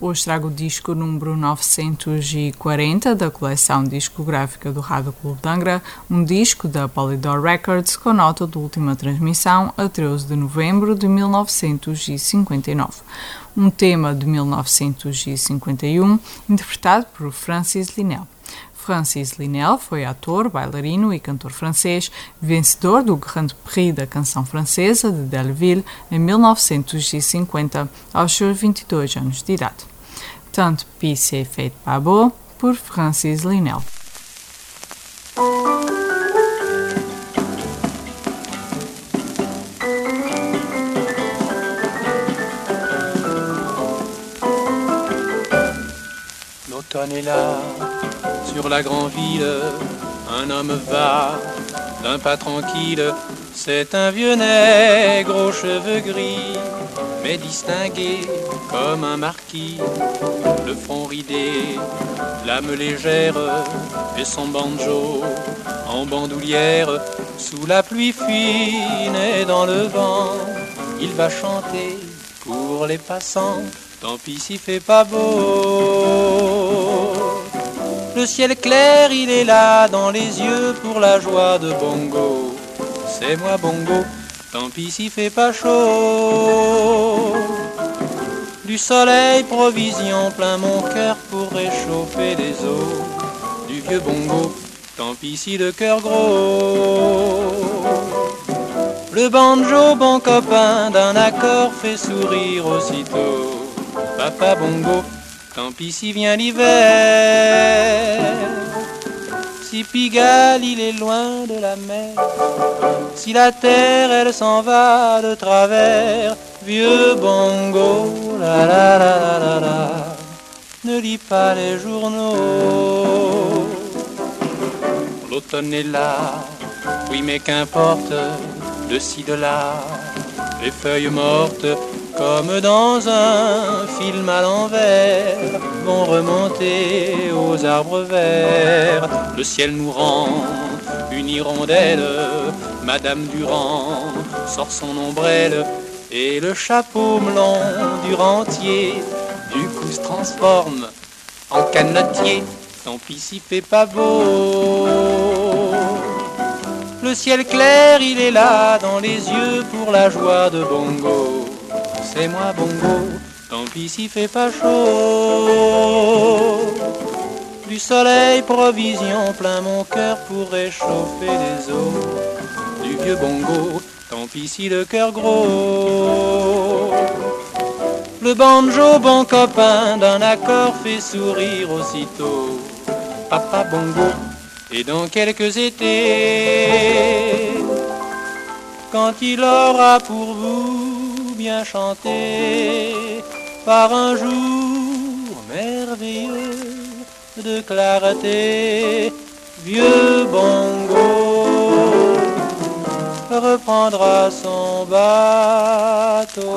hoje trago o disco número 940 da coleção discográfica do Rádio Clube de Angra, um disco da Polydor Records com nota de última transmissão a 13 de novembro de 1959. Um tema de 1951 interpretado por Francis Linnell. Francis Linnell foi ator, bailarino e cantor francês, vencedor do Grand Prix da canção francesa de Delville em 1950, aos seus 22 anos de idade. Tant pis c'est fait beau, por Francis Linnell. L'automne est là, sur la grande ville, un homme va d'un pas tranquille. C'est un vieux nègre aux cheveux gris, mais distingué comme un marquis. Le front ridé, l'âme légère et son banjo en bandoulière. Sous la pluie fine et dans le vent, il va chanter pour les passants. Tant pis s'il fait pas beau. Le ciel clair, il est là dans les yeux pour la joie de Bongo. C'est moi Bongo, tant pis s'il fait pas chaud. Du soleil, provision plein mon cœur pour réchauffer les eaux. Du vieux Bongo, tant pis si le cœur gros. Le banjo, bon copain d'un accord, fait sourire aussitôt. Papa Bongo, tant pis si vient l'hiver. Si Pigalle, il est loin de la mer. Si la terre, elle s'en va de travers. Vieux Bongo, la la la la la la. Ne lis pas les journaux. L'automne est là, oui mais qu'importe, de ci de là, les feuilles mortes comme dans un film à l'envers, vont remonter aux arbres verts. Le ciel nous rend une hirondelle, Madame Durand sort son ombrelle, et le chapeau melon du rentier, du coup se transforme en canotier. Tant pis s'il fait pas beau. Le ciel clair, il est là dans les yeux pour la joie de Bongo c'est moi bongo, tant pis s'il fait pas chaud. Du soleil, provision plein mon cœur pour réchauffer les eaux. Du vieux bongo, tant pis si le cœur gros. Le banjo, bon copain d'un accord, fait sourire aussitôt. Papa bongo, et dans quelques étés, quand il aura pour vous bien chanté par un jour merveilleux de clarté. Vieux bongo reprendra son bateau.